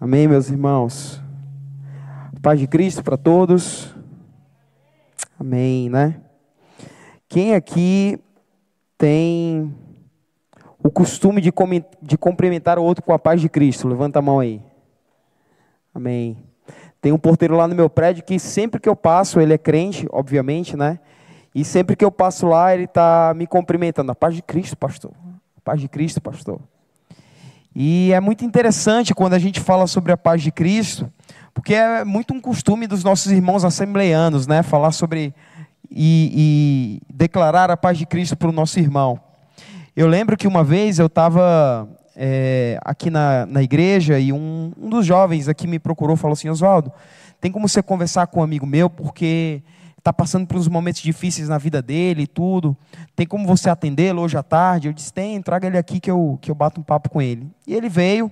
Amém, meus irmãos. Paz de Cristo para todos. Amém, né? Quem aqui tem o costume de, de cumprimentar o outro com a paz de Cristo? Levanta a mão aí. Amém. Tem um porteiro lá no meu prédio que sempre que eu passo, ele é crente, obviamente, né? E sempre que eu passo lá, ele está me cumprimentando. A paz de Cristo, pastor. A paz de Cristo, pastor. E é muito interessante quando a gente fala sobre a paz de Cristo, porque é muito um costume dos nossos irmãos assembleanos, né? Falar sobre e, e declarar a paz de Cristo para o nosso irmão. Eu lembro que uma vez eu estava é, aqui na, na igreja e um, um dos jovens aqui me procurou falou assim: Oswaldo, tem como você conversar com um amigo meu, porque está passando por uns momentos difíceis na vida dele e tudo. Tem como você atendê-lo hoje à tarde? Eu disse, tem, traga ele aqui que eu, que eu bato um papo com ele. E ele veio.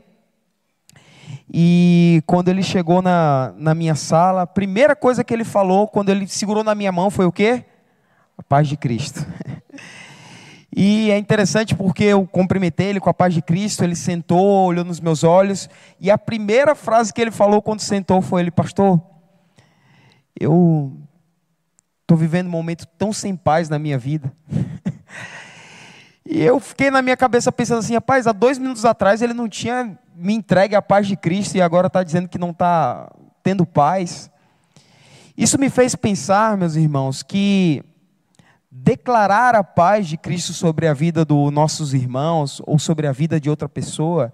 E quando ele chegou na, na minha sala, a primeira coisa que ele falou, quando ele segurou na minha mão, foi o quê? A paz de Cristo. E é interessante porque eu cumprimentei ele com a paz de Cristo, ele sentou, olhou nos meus olhos, e a primeira frase que ele falou quando sentou foi ele, pastor, eu Estou vivendo um momento tão sem paz na minha vida. e eu fiquei na minha cabeça pensando assim, rapaz, há dois minutos atrás ele não tinha me entregue a paz de Cristo e agora está dizendo que não está tendo paz. Isso me fez pensar, meus irmãos, que declarar a paz de Cristo sobre a vida dos nossos irmãos ou sobre a vida de outra pessoa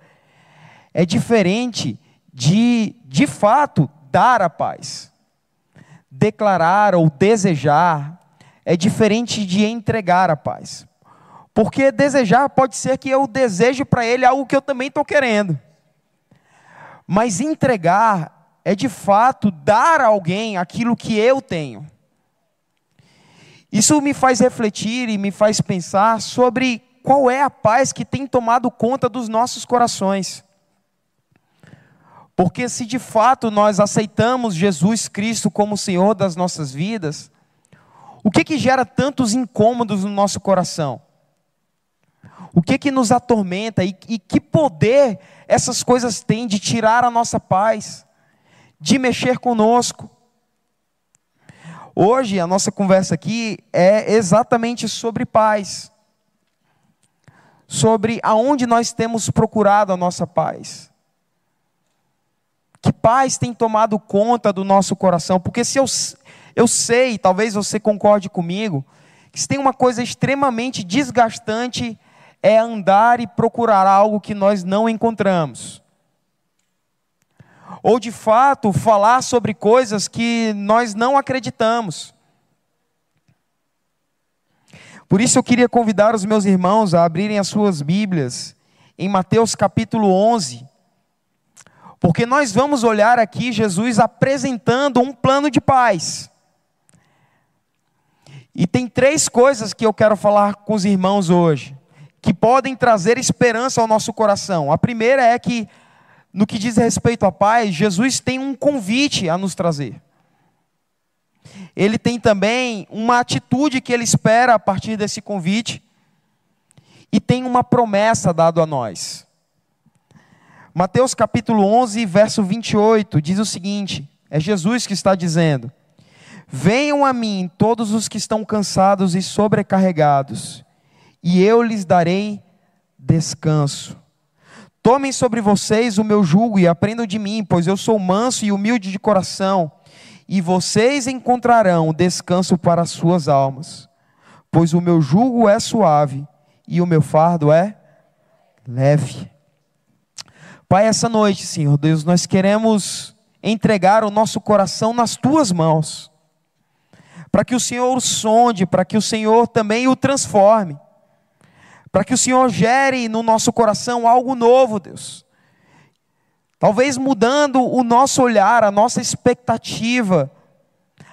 é diferente de, de fato, dar a paz declarar ou desejar é diferente de entregar a paz. Porque desejar pode ser que eu deseje para ele algo que eu também estou querendo. Mas entregar é de fato dar a alguém aquilo que eu tenho. Isso me faz refletir e me faz pensar sobre qual é a paz que tem tomado conta dos nossos corações. Porque se de fato nós aceitamos Jesus Cristo como Senhor das nossas vidas, o que que gera tantos incômodos no nosso coração? O que que nos atormenta e, e que poder essas coisas têm de tirar a nossa paz, de mexer conosco? Hoje a nossa conversa aqui é exatamente sobre paz. Sobre aonde nós temos procurado a nossa paz. Que paz tem tomado conta do nosso coração? Porque se eu, eu sei, talvez você concorde comigo, que se tem uma coisa extremamente desgastante é andar e procurar algo que nós não encontramos. Ou de fato falar sobre coisas que nós não acreditamos. Por isso eu queria convidar os meus irmãos a abrirem as suas Bíblias em Mateus capítulo 11. Porque nós vamos olhar aqui Jesus apresentando um plano de paz. E tem três coisas que eu quero falar com os irmãos hoje, que podem trazer esperança ao nosso coração. A primeira é que, no que diz respeito à paz, Jesus tem um convite a nos trazer. Ele tem também uma atitude que ele espera a partir desse convite, e tem uma promessa dada a nós. Mateus capítulo 11, verso 28, diz o seguinte: é Jesus que está dizendo: Venham a mim todos os que estão cansados e sobrecarregados, e eu lhes darei descanso. Tomem sobre vocês o meu jugo e aprendam de mim, pois eu sou manso e humilde de coração, e vocês encontrarão descanso para as suas almas. Pois o meu jugo é suave e o meu fardo é leve. Pai, essa noite, Senhor Deus, nós queremos entregar o nosso coração nas tuas mãos, para que o Senhor o sonde, para que o Senhor também o transforme, para que o Senhor gere no nosso coração algo novo, Deus. Talvez mudando o nosso olhar, a nossa expectativa,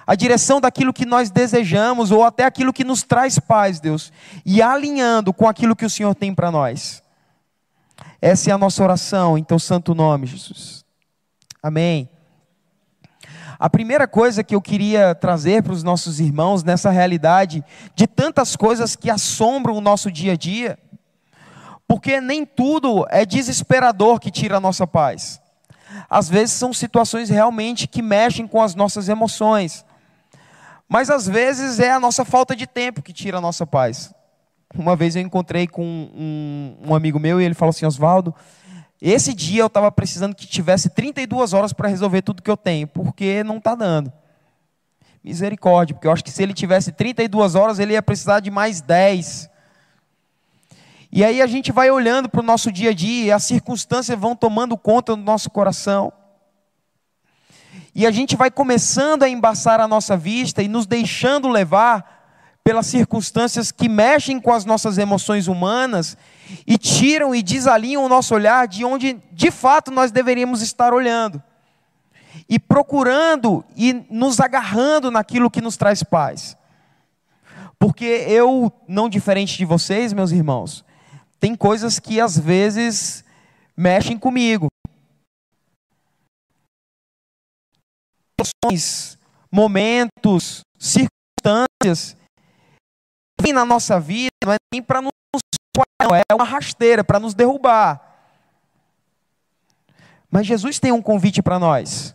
a direção daquilo que nós desejamos, ou até aquilo que nos traz paz, Deus, e alinhando com aquilo que o Senhor tem para nós. Essa é a nossa oração teu santo nome, Jesus. Amém. A primeira coisa que eu queria trazer para os nossos irmãos nessa realidade de tantas coisas que assombram o nosso dia a dia, porque nem tudo é desesperador que tira a nossa paz. às vezes são situações realmente que mexem com as nossas emoções. Mas às vezes é a nossa falta de tempo que tira a nossa paz. Uma vez eu encontrei com um, um amigo meu e ele falou assim: Oswaldo, esse dia eu estava precisando que tivesse 32 horas para resolver tudo que eu tenho, porque não está dando. Misericórdia, porque eu acho que se ele tivesse 32 horas, ele ia precisar de mais 10. E aí a gente vai olhando para o nosso dia a dia, e as circunstâncias vão tomando conta do nosso coração. E a gente vai começando a embaçar a nossa vista e nos deixando levar pelas circunstâncias que mexem com as nossas emoções humanas e tiram e desalinham o nosso olhar de onde de fato nós deveríamos estar olhando e procurando e nos agarrando naquilo que nos traz paz. Porque eu, não diferente de vocês, meus irmãos, tem coisas que às vezes mexem comigo. Momentos, circunstâncias vêm na nossa vida, não é nem para nos é uma rasteira para nos derrubar. Mas Jesus tem um convite para nós.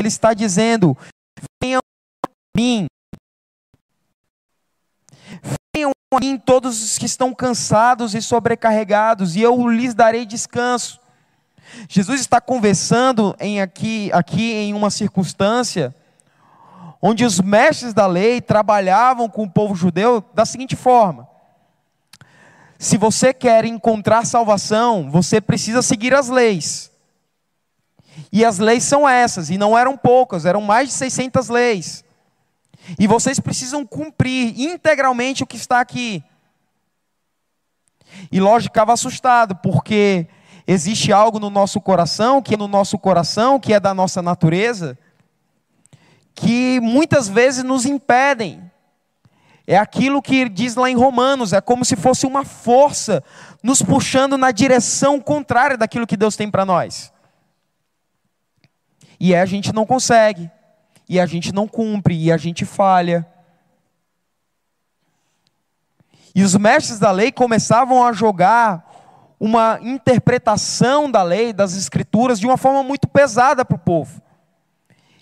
ele está dizendo: venham a mim. Venham a mim todos os que estão cansados e sobrecarregados, e eu lhes darei descanso. Jesus está conversando em aqui, aqui em uma circunstância onde os mestres da lei trabalhavam com o povo judeu da seguinte forma: se você quer encontrar salvação, você precisa seguir as leis. E as leis são essas, e não eram poucas, eram mais de 600 leis. E vocês precisam cumprir integralmente o que está aqui. E lógico, ficava assustado, porque existe algo no nosso coração, que é no nosso coração, que é da nossa natureza, que muitas vezes nos impedem. É aquilo que diz lá em Romanos, é como se fosse uma força nos puxando na direção contrária daquilo que Deus tem para nós. E a gente não consegue, e a gente não cumpre, e a gente falha. E os mestres da lei começavam a jogar uma interpretação da lei, das escrituras, de uma forma muito pesada para o povo.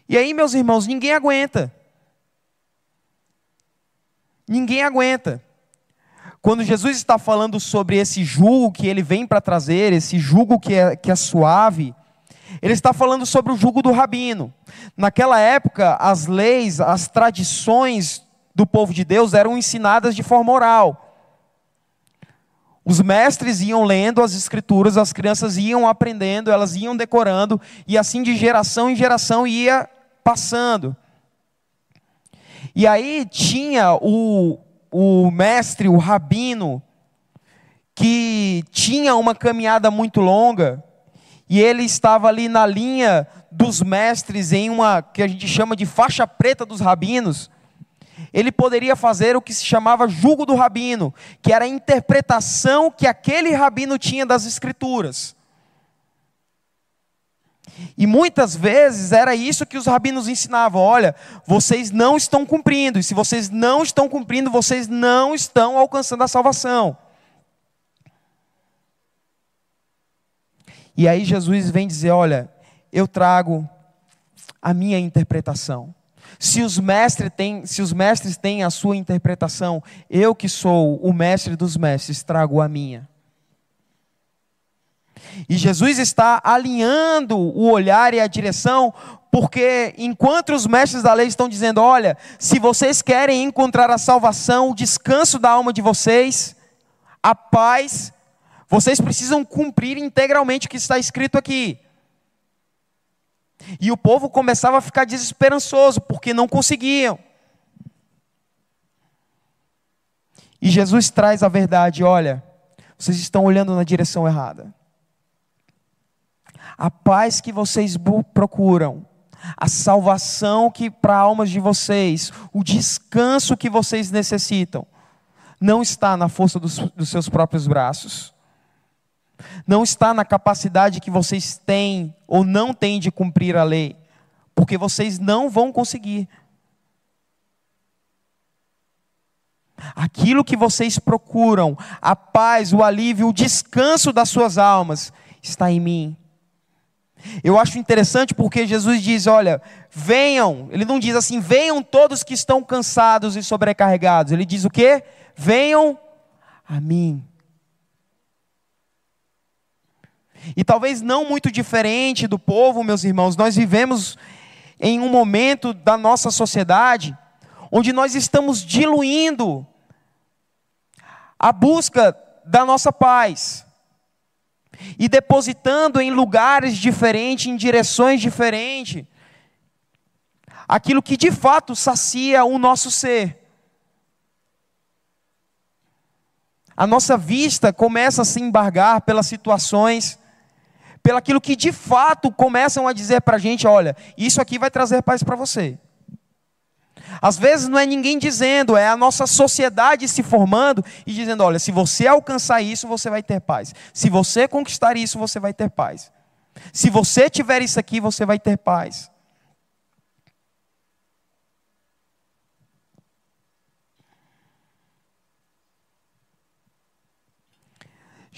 E aí, meus irmãos, ninguém aguenta. Ninguém aguenta. Quando Jesus está falando sobre esse jugo que ele vem para trazer, esse jugo que é, que é suave, ele está falando sobre o jugo do rabino. Naquela época, as leis, as tradições do povo de Deus eram ensinadas de forma oral. Os mestres iam lendo as escrituras, as crianças iam aprendendo, elas iam decorando, e assim de geração em geração ia passando. E aí tinha o, o mestre, o rabino, que tinha uma caminhada muito longa, e ele estava ali na linha dos mestres, em uma que a gente chama de faixa preta dos rabinos. Ele poderia fazer o que se chamava jugo do rabino, que era a interpretação que aquele rabino tinha das escrituras. E muitas vezes era isso que os rabinos ensinavam: olha, vocês não estão cumprindo, e se vocês não estão cumprindo, vocês não estão alcançando a salvação. E aí Jesus vem dizer: olha, eu trago a minha interpretação. Se os mestres têm, se os mestres têm a sua interpretação, eu que sou o mestre dos mestres trago a minha. E Jesus está alinhando o olhar e a direção, porque enquanto os mestres da lei estão dizendo: olha, se vocês querem encontrar a salvação, o descanso da alma de vocês, a paz, vocês precisam cumprir integralmente o que está escrito aqui. E o povo começava a ficar desesperançoso, porque não conseguiam. E Jesus traz a verdade: olha, vocês estão olhando na direção errada a paz que vocês procuram, a salvação que para almas de vocês, o descanso que vocês necessitam, não está na força dos, dos seus próprios braços, não está na capacidade que vocês têm ou não têm de cumprir a lei, porque vocês não vão conseguir. aquilo que vocês procuram, a paz, o alívio, o descanso das suas almas, está em mim. Eu acho interessante porque Jesus diz: olha, venham, ele não diz assim, venham todos que estão cansados e sobrecarregados. Ele diz o quê? Venham a mim. E talvez não muito diferente do povo, meus irmãos, nós vivemos em um momento da nossa sociedade onde nós estamos diluindo a busca da nossa paz e depositando em lugares diferentes, em direções diferentes, aquilo que de fato sacia o nosso ser. A nossa vista começa a se embargar pelas situações, pelo aquilo que de fato começam a dizer para a gente: olha, isso aqui vai trazer paz para você. Às vezes não é ninguém dizendo, é a nossa sociedade se formando e dizendo: olha, se você alcançar isso, você vai ter paz. Se você conquistar isso, você vai ter paz. Se você tiver isso aqui, você vai ter paz.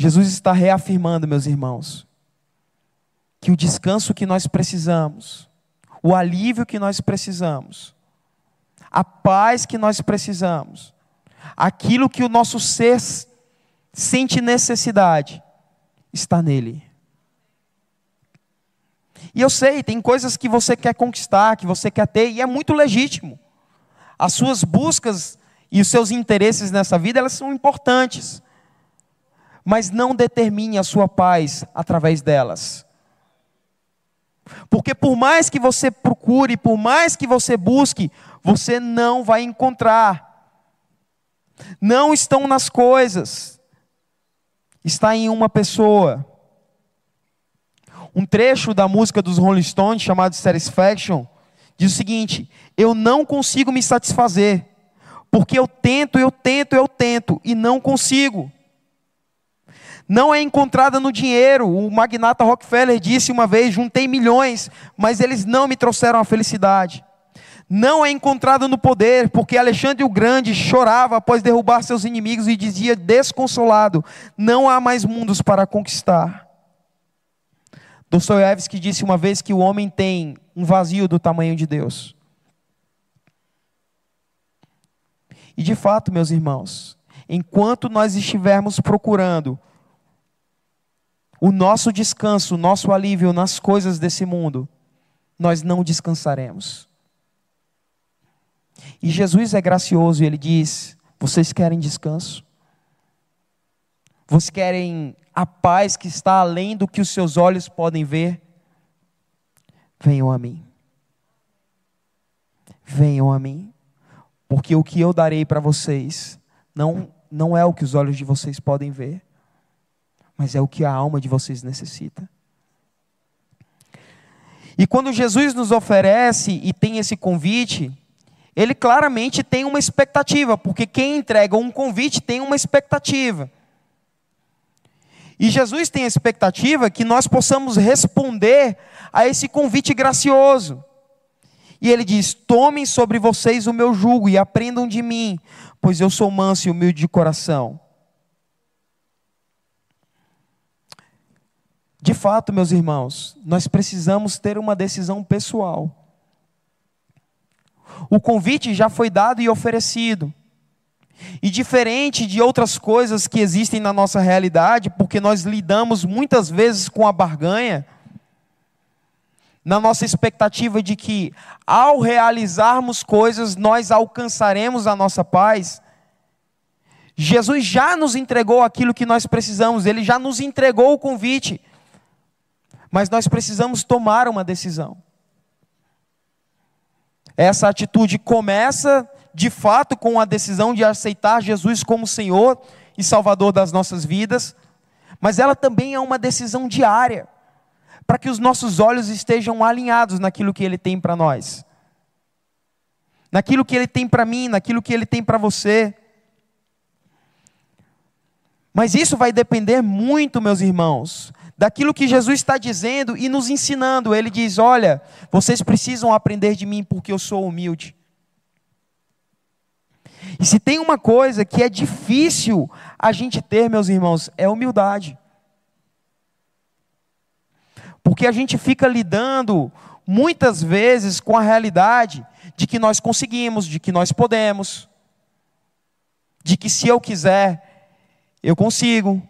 Jesus está reafirmando, meus irmãos, que o descanso que nós precisamos, o alívio que nós precisamos, a paz que nós precisamos, aquilo que o nosso ser sente necessidade, está nele. E eu sei, tem coisas que você quer conquistar, que você quer ter, e é muito legítimo. As suas buscas e os seus interesses nessa vida, elas são importantes. Mas não determine a sua paz através delas. Porque por mais que você procure, por mais que você busque, você não vai encontrar. Não estão nas coisas, está em uma pessoa. Um trecho da música dos Rolling Stones, chamado Satisfaction, diz o seguinte: Eu não consigo me satisfazer, porque eu tento, eu tento, eu tento, e não consigo. Não é encontrada no dinheiro. O magnata Rockefeller disse uma vez: juntei milhões, mas eles não me trouxeram a felicidade não é encontrado no poder, porque Alexandre o Grande chorava após derrubar seus inimigos e dizia desconsolado: não há mais mundos para conquistar. Dostoiévski disse uma vez que o homem tem um vazio do tamanho de Deus. E de fato, meus irmãos, enquanto nós estivermos procurando o nosso descanso, o nosso alívio nas coisas desse mundo, nós não descansaremos. E Jesus é gracioso e ele diz: Vocês querem descanso? Vocês querem a paz que está além do que os seus olhos podem ver? Venham a mim. Venham a mim. Porque o que eu darei para vocês não, não é o que os olhos de vocês podem ver, mas é o que a alma de vocês necessita. E quando Jesus nos oferece e tem esse convite, ele claramente tem uma expectativa, porque quem entrega um convite tem uma expectativa. E Jesus tem a expectativa que nós possamos responder a esse convite gracioso. E ele diz: Tomem sobre vocês o meu jugo e aprendam de mim, pois eu sou manso e humilde de coração. De fato, meus irmãos, nós precisamos ter uma decisão pessoal. O convite já foi dado e oferecido. E diferente de outras coisas que existem na nossa realidade, porque nós lidamos muitas vezes com a barganha, na nossa expectativa de que, ao realizarmos coisas, nós alcançaremos a nossa paz. Jesus já nos entregou aquilo que nós precisamos, ele já nos entregou o convite, mas nós precisamos tomar uma decisão. Essa atitude começa, de fato, com a decisão de aceitar Jesus como Senhor e Salvador das nossas vidas, mas ela também é uma decisão diária, para que os nossos olhos estejam alinhados naquilo que Ele tem para nós, naquilo que Ele tem para mim, naquilo que Ele tem para você. Mas isso vai depender muito, meus irmãos, daquilo que Jesus está dizendo e nos ensinando. Ele diz: Olha, vocês precisam aprender de mim porque eu sou humilde. E se tem uma coisa que é difícil a gente ter, meus irmãos, é humildade. Porque a gente fica lidando muitas vezes com a realidade de que nós conseguimos, de que nós podemos, de que se eu quiser, eu consigo.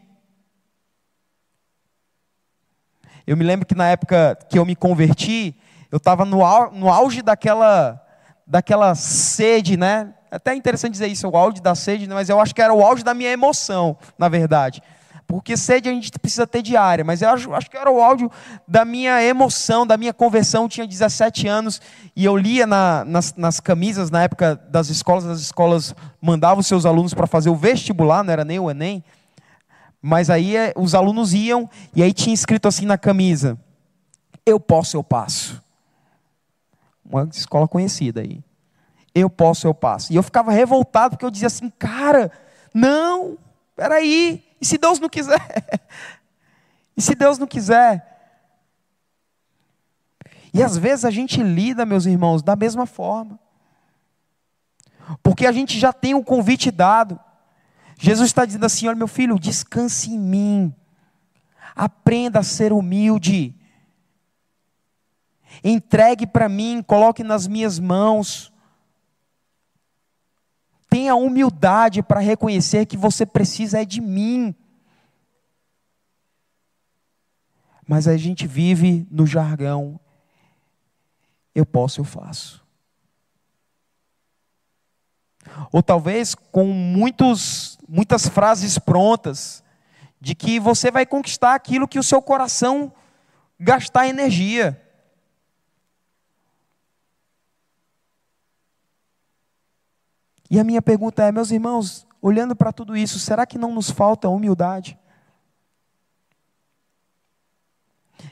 Eu me lembro que na época que eu me converti, eu estava no, auge daquela, daquela sede, né? Até é interessante dizer isso, o auge da sede, mas eu acho que era o auge da minha emoção, na verdade. Porque sede a gente precisa ter diária, mas eu acho, acho que era o áudio da minha emoção, da minha conversão. Eu tinha 17 anos e eu lia na, nas, nas, camisas, na época das escolas, as escolas mandavam seus alunos para fazer o vestibular, não era nem o Enem. Mas aí é, os alunos iam e aí tinha escrito assim na camisa: Eu posso, eu passo. Uma escola conhecida aí. Eu posso, eu passo. E eu ficava revoltado porque eu dizia assim: Cara, não, peraí e se Deus não quiser? e se Deus não quiser? E às vezes a gente lida, meus irmãos, da mesma forma. Porque a gente já tem o convite dado. Jesus está dizendo assim: olha, meu filho, descanse em mim. Aprenda a ser humilde. Entregue para mim, coloque nas minhas mãos. Tenha humildade para reconhecer que você precisa é de mim. Mas a gente vive no jargão. Eu posso, eu faço. Ou talvez com muitos, muitas frases prontas de que você vai conquistar aquilo que o seu coração gastar energia. E a minha pergunta é, meus irmãos, olhando para tudo isso, será que não nos falta humildade?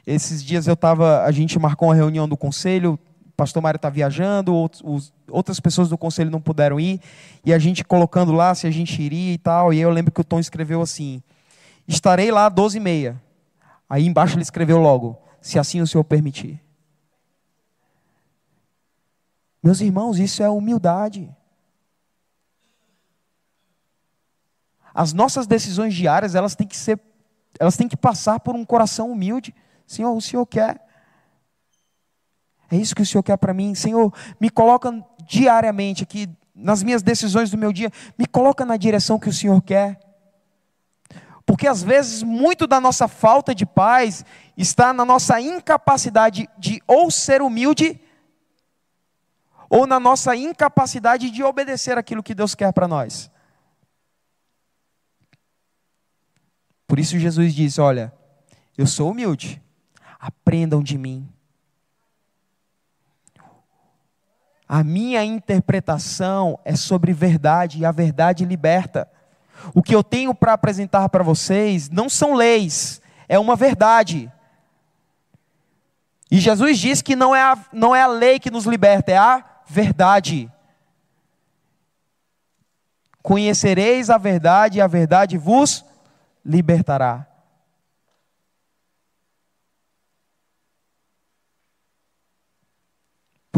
Esses dias eu estava, a gente marcou uma reunião do conselho, pastor Mário está viajando, outros, outras pessoas do conselho não puderam ir, e a gente colocando lá se a gente iria e tal, e eu lembro que o Tom escreveu assim, estarei lá às 12 e meia. Aí embaixo ele escreveu logo, se assim o Senhor permitir. Meus irmãos, isso é humildade. As nossas decisões diárias, elas têm que ser, elas têm que passar por um coração humilde. Senhor, o Senhor quer. É isso que o Senhor quer para mim. Senhor, me coloca diariamente aqui nas minhas decisões do meu dia, me coloca na direção que o Senhor quer. Porque às vezes muito da nossa falta de paz está na nossa incapacidade de ou ser humilde ou na nossa incapacidade de obedecer aquilo que Deus quer para nós. Por isso Jesus disse: Olha, eu sou humilde, aprendam de mim. A minha interpretação é sobre verdade e a verdade liberta. O que eu tenho para apresentar para vocês não são leis, é uma verdade. E Jesus diz que não é, a, não é a lei que nos liberta, é a verdade. Conhecereis a verdade e a verdade vos libertará.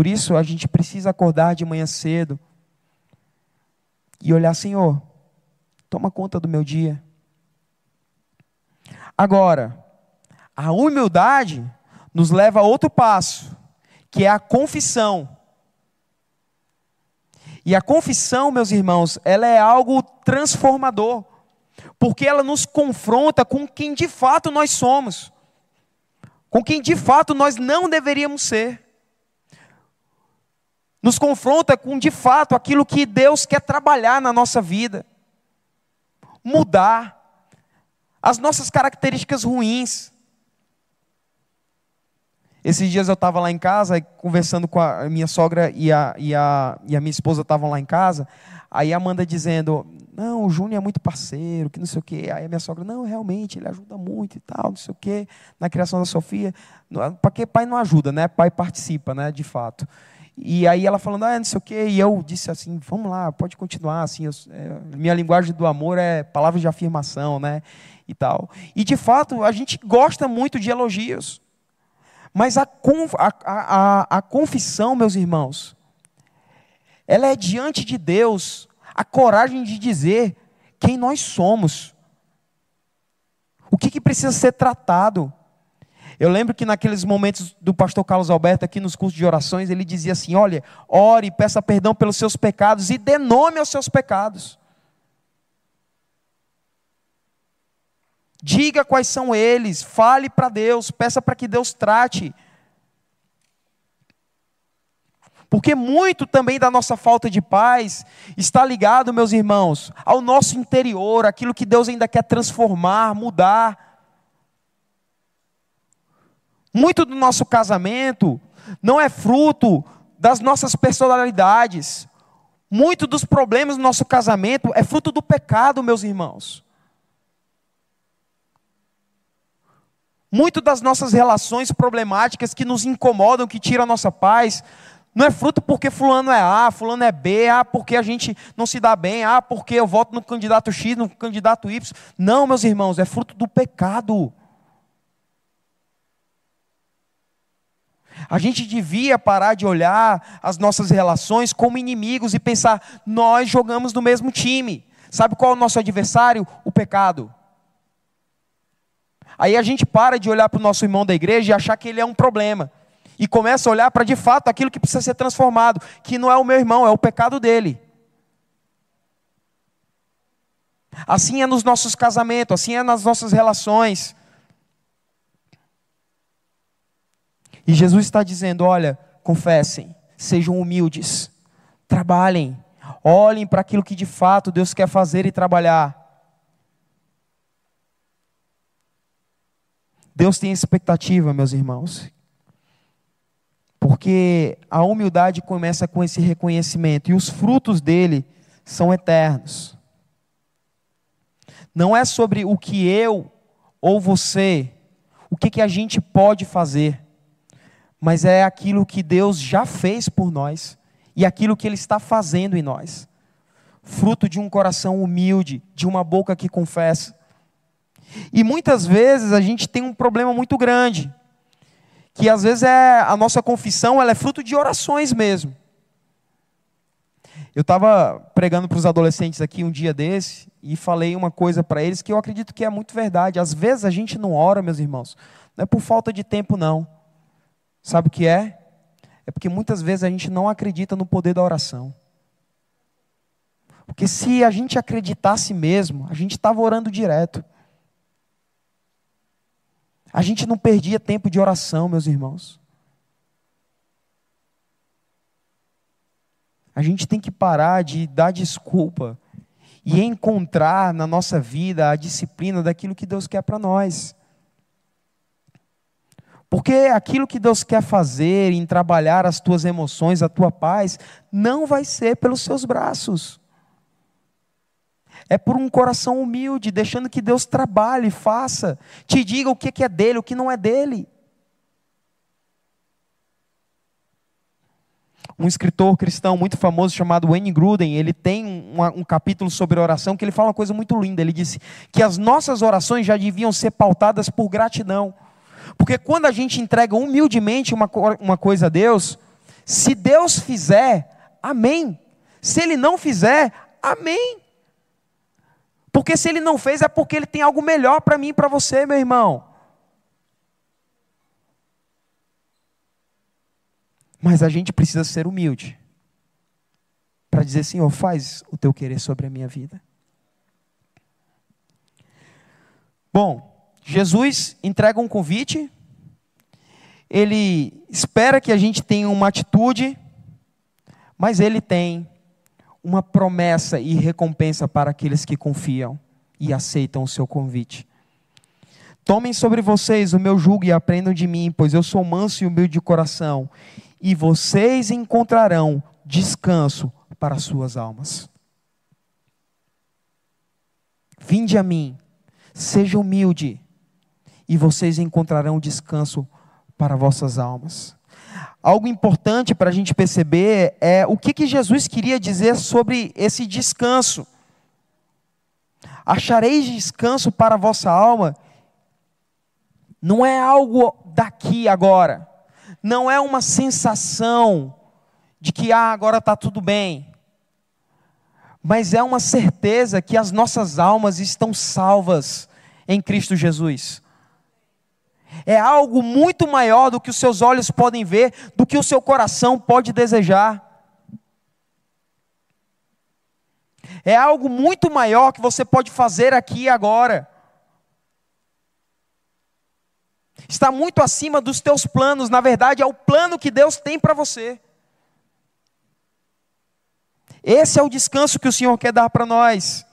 Por isso a gente precisa acordar de manhã cedo e olhar, Senhor, toma conta do meu dia. Agora, a humildade nos leva a outro passo, que é a confissão. E a confissão, meus irmãos, ela é algo transformador porque ela nos confronta com quem de fato nós somos, com quem de fato nós não deveríamos ser. Nos confronta com de fato aquilo que Deus quer trabalhar na nossa vida, mudar as nossas características ruins. Esses dias eu estava lá em casa, conversando com a minha sogra e a, e a, e a minha esposa estavam lá em casa. Aí a Amanda dizendo: Não, o Júnior é muito parceiro, que não sei o quê. Aí a minha sogra: Não, realmente, ele ajuda muito e tal, não sei o quê, na criação da Sofia. Porque pai não ajuda, né? Pai participa, né? De fato. E aí ela falando, ah, não sei o quê, e eu disse assim, vamos lá, pode continuar, assim, eu, é, minha linguagem do amor é palavras de afirmação, né, e tal. E de fato, a gente gosta muito de elogios, mas a, a, a, a confissão, meus irmãos, ela é diante de Deus a coragem de dizer quem nós somos. O que, que precisa ser tratado? Eu lembro que naqueles momentos do pastor Carlos Alberto, aqui nos cursos de orações, ele dizia assim: olha, ore, peça perdão pelos seus pecados e dê nome aos seus pecados. Diga quais são eles, fale para Deus, peça para que Deus trate. Porque muito também da nossa falta de paz está ligado, meus irmãos, ao nosso interior, aquilo que Deus ainda quer transformar, mudar. Muito do nosso casamento não é fruto das nossas personalidades. Muito dos problemas do nosso casamento é fruto do pecado, meus irmãos. Muito das nossas relações problemáticas que nos incomodam, que tiram a nossa paz, não é fruto porque fulano é A, fulano é B, ah, porque a gente não se dá bem, ah, porque eu voto no candidato X, no candidato Y. Não, meus irmãos, é fruto do pecado. A gente devia parar de olhar as nossas relações como inimigos e pensar, nós jogamos no mesmo time. Sabe qual é o nosso adversário? O pecado. Aí a gente para de olhar para o nosso irmão da igreja e achar que ele é um problema. E começa a olhar para de fato aquilo que precisa ser transformado, que não é o meu irmão, é o pecado dele. Assim é nos nossos casamentos, assim é nas nossas relações. E Jesus está dizendo: olha, confessem, sejam humildes, trabalhem, olhem para aquilo que de fato Deus quer fazer e trabalhar. Deus tem expectativa, meus irmãos, porque a humildade começa com esse reconhecimento e os frutos dele são eternos. Não é sobre o que eu ou você, o que, que a gente pode fazer mas é aquilo que Deus já fez por nós e aquilo que Ele está fazendo em nós. Fruto de um coração humilde, de uma boca que confessa. E muitas vezes a gente tem um problema muito grande, que às vezes é a nossa confissão, ela é fruto de orações mesmo. Eu estava pregando para os adolescentes aqui um dia desse e falei uma coisa para eles que eu acredito que é muito verdade. Às vezes a gente não ora, meus irmãos, não é por falta de tempo, não Sabe o que é? É porque muitas vezes a gente não acredita no poder da oração. Porque se a gente acreditasse mesmo, a gente estava orando direto. A gente não perdia tempo de oração, meus irmãos. A gente tem que parar de dar desculpa e encontrar na nossa vida a disciplina daquilo que Deus quer para nós. Porque aquilo que Deus quer fazer em trabalhar as tuas emoções, a tua paz, não vai ser pelos seus braços. É por um coração humilde, deixando que Deus trabalhe, faça, te diga o que é dele, o que não é dele. Um escritor cristão muito famoso chamado Wayne Gruden, ele tem um, um capítulo sobre oração que ele fala uma coisa muito linda. Ele disse que as nossas orações já deviam ser pautadas por gratidão. Porque quando a gente entrega humildemente uma, uma coisa a Deus, se Deus fizer, amém. Se Ele não fizer, amém. Porque se Ele não fez, é porque Ele tem algo melhor para mim e para você, meu irmão. Mas a gente precisa ser humilde para dizer: Senhor, faz o teu querer sobre a minha vida. Bom, Jesus entrega um convite, ele espera que a gente tenha uma atitude, mas ele tem uma promessa e recompensa para aqueles que confiam e aceitam o seu convite. Tomem sobre vocês o meu jugo e aprendam de mim, pois eu sou manso e humilde de coração, e vocês encontrarão descanso para as suas almas. Vinde a mim, seja humilde e vocês encontrarão descanso para vossas almas. Algo importante para a gente perceber é o que, que Jesus queria dizer sobre esse descanso. Achareis descanso para a vossa alma, não é algo daqui agora, não é uma sensação de que ah, agora está tudo bem, mas é uma certeza que as nossas almas estão salvas em Cristo Jesus. É algo muito maior do que os seus olhos podem ver, do que o seu coração pode desejar. É algo muito maior que você pode fazer aqui e agora. Está muito acima dos teus planos, na verdade, é o plano que Deus tem para você. Esse é o descanso que o Senhor quer dar para nós.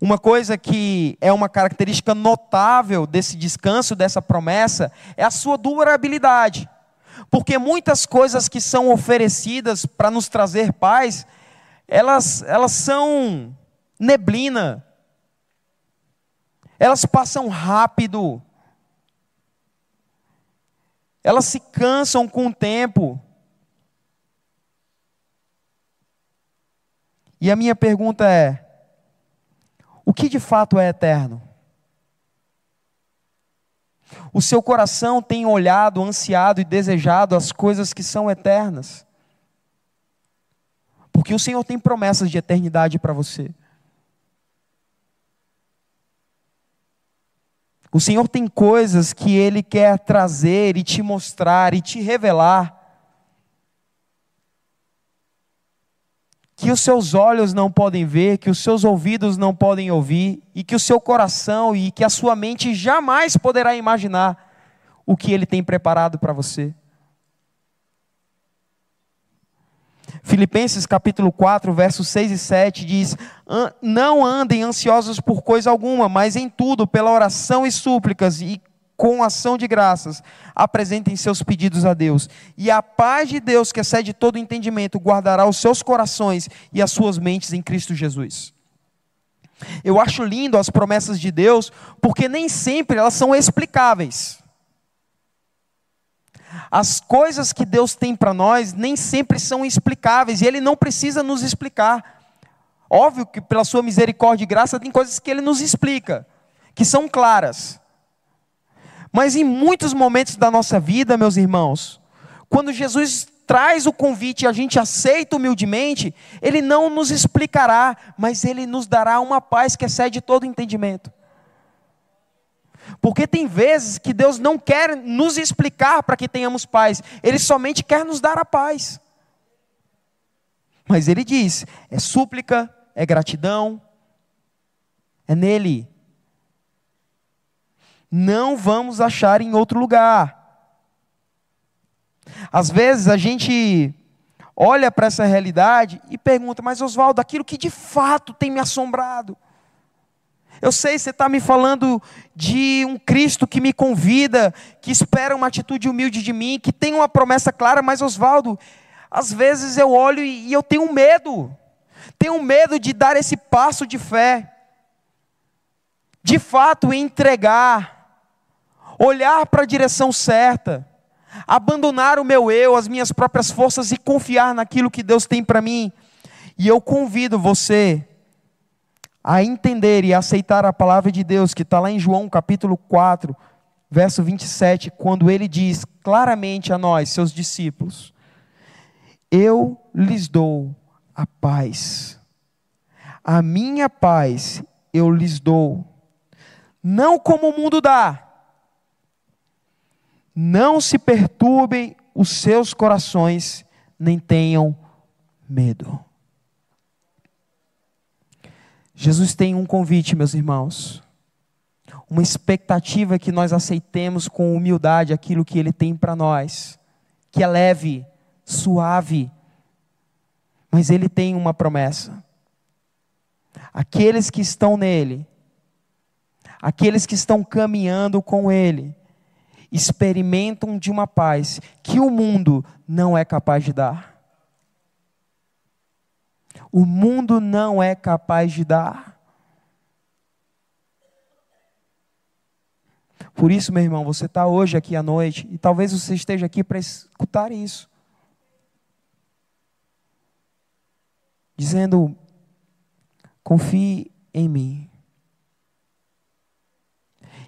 Uma coisa que é uma característica notável desse descanso, dessa promessa, é a sua durabilidade. Porque muitas coisas que são oferecidas para nos trazer paz, elas, elas são neblina, elas passam rápido, elas se cansam com o tempo. E a minha pergunta é: o que de fato é eterno? O seu coração tem olhado, ansiado e desejado as coisas que são eternas? Porque o Senhor tem promessas de eternidade para você. O Senhor tem coisas que Ele quer trazer e te mostrar e te revelar que os seus olhos não podem ver, que os seus ouvidos não podem ouvir, e que o seu coração e que a sua mente jamais poderá imaginar o que ele tem preparado para você. Filipenses capítulo 4, versos 6 e 7 diz: Não andem ansiosos por coisa alguma, mas em tudo, pela oração e súplicas e com ação de graças, apresentem seus pedidos a Deus. E a paz de Deus, que excede todo entendimento, guardará os seus corações e as suas mentes em Cristo Jesus. Eu acho lindo as promessas de Deus, porque nem sempre elas são explicáveis. As coisas que Deus tem para nós nem sempre são explicáveis, e Ele não precisa nos explicar. Óbvio que, pela Sua misericórdia e graça, tem coisas que Ele nos explica, que são claras. Mas em muitos momentos da nossa vida, meus irmãos, quando Jesus traz o convite e a gente aceita humildemente, Ele não nos explicará, mas Ele nos dará uma paz que excede todo entendimento. Porque tem vezes que Deus não quer nos explicar para que tenhamos paz, Ele somente quer nos dar a paz. Mas Ele diz: é súplica, é gratidão, é nele não vamos achar em outro lugar. Às vezes a gente olha para essa realidade e pergunta, mas Oswaldo, aquilo que de fato tem me assombrado. Eu sei, você está me falando de um Cristo que me convida, que espera uma atitude humilde de mim, que tem uma promessa clara, mas Oswaldo, às vezes eu olho e eu tenho medo, tenho medo de dar esse passo de fé, de fato entregar, olhar para a direção certa, abandonar o meu eu, as minhas próprias forças e confiar naquilo que Deus tem para mim. E eu convido você a entender e aceitar a palavra de Deus, que está lá em João capítulo 4, verso 27, quando ele diz claramente a nós, seus discípulos: Eu lhes dou a paz, a minha paz eu lhes dou, não como o mundo dá, não se perturbem os seus corações, nem tenham medo. Jesus tem um convite, meus irmãos, uma expectativa que nós aceitemos com humildade aquilo que Ele tem para nós, que é leve, suave, mas Ele tem uma promessa. Aqueles que estão nele, aqueles que estão caminhando com Ele, experimentam de uma paz que o mundo não é capaz de dar. O mundo não é capaz de dar. Por isso, meu irmão, você está hoje aqui à noite e talvez você esteja aqui para escutar isso. Dizendo: confie em mim.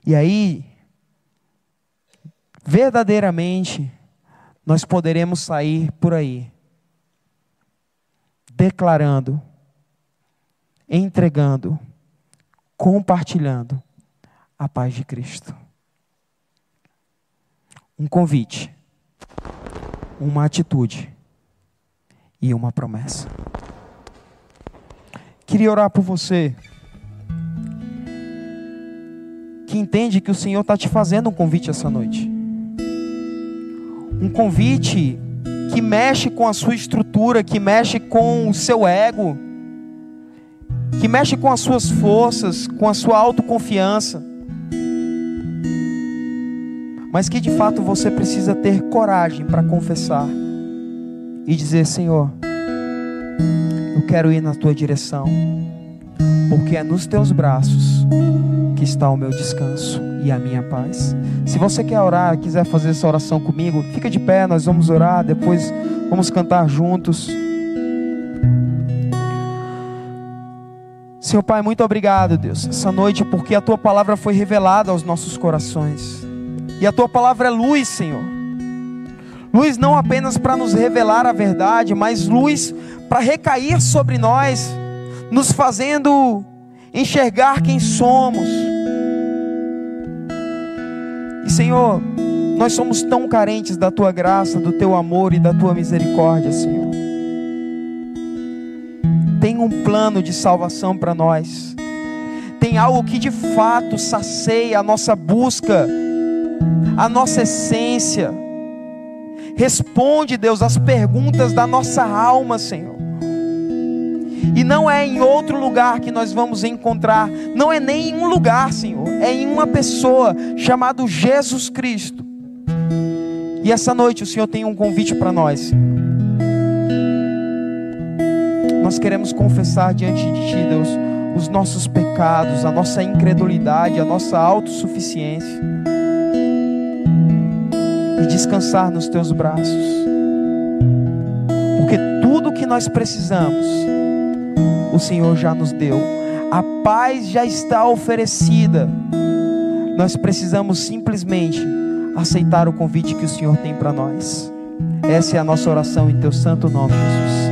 E aí, verdadeiramente nós poderemos sair por aí declarando, entregando, compartilhando a paz de Cristo. Um convite, uma atitude e uma promessa. Queria orar por você que entende que o Senhor está te fazendo um convite essa noite. Um convite que mexe com a sua estrutura, que mexe com o seu ego, que mexe com as suas forças, com a sua autoconfiança. Mas que de fato você precisa ter coragem para confessar e dizer: Senhor, eu quero ir na tua direção, porque é nos teus braços está o meu descanso e a minha paz. Se você quer orar, quiser fazer essa oração comigo, fica de pé, nós vamos orar, depois vamos cantar juntos. Senhor Pai, muito obrigado, Deus, essa noite, porque a tua palavra foi revelada aos nossos corações. E a tua palavra é luz, Senhor. Luz não apenas para nos revelar a verdade, mas luz para recair sobre nós, nos fazendo enxergar quem somos. Senhor, nós somos tão carentes da tua graça, do teu amor e da tua misericórdia, Senhor. Tem um plano de salvação para nós. Tem algo que de fato sacia a nossa busca, a nossa essência. Responde, Deus, as perguntas da nossa alma, Senhor. E não é em outro lugar que nós vamos encontrar, não é nem em um lugar, Senhor, é em uma pessoa chamado Jesus Cristo. E essa noite o Senhor tem um convite para nós. Nós queremos confessar diante de Ti, Deus, os nossos pecados, a nossa incredulidade, a nossa autossuficiência. E descansar nos Teus braços. Porque tudo que nós precisamos, o Senhor já nos deu. A paz já está oferecida. Nós precisamos simplesmente aceitar o convite que o Senhor tem para nós. Essa é a nossa oração em teu santo nome, Jesus.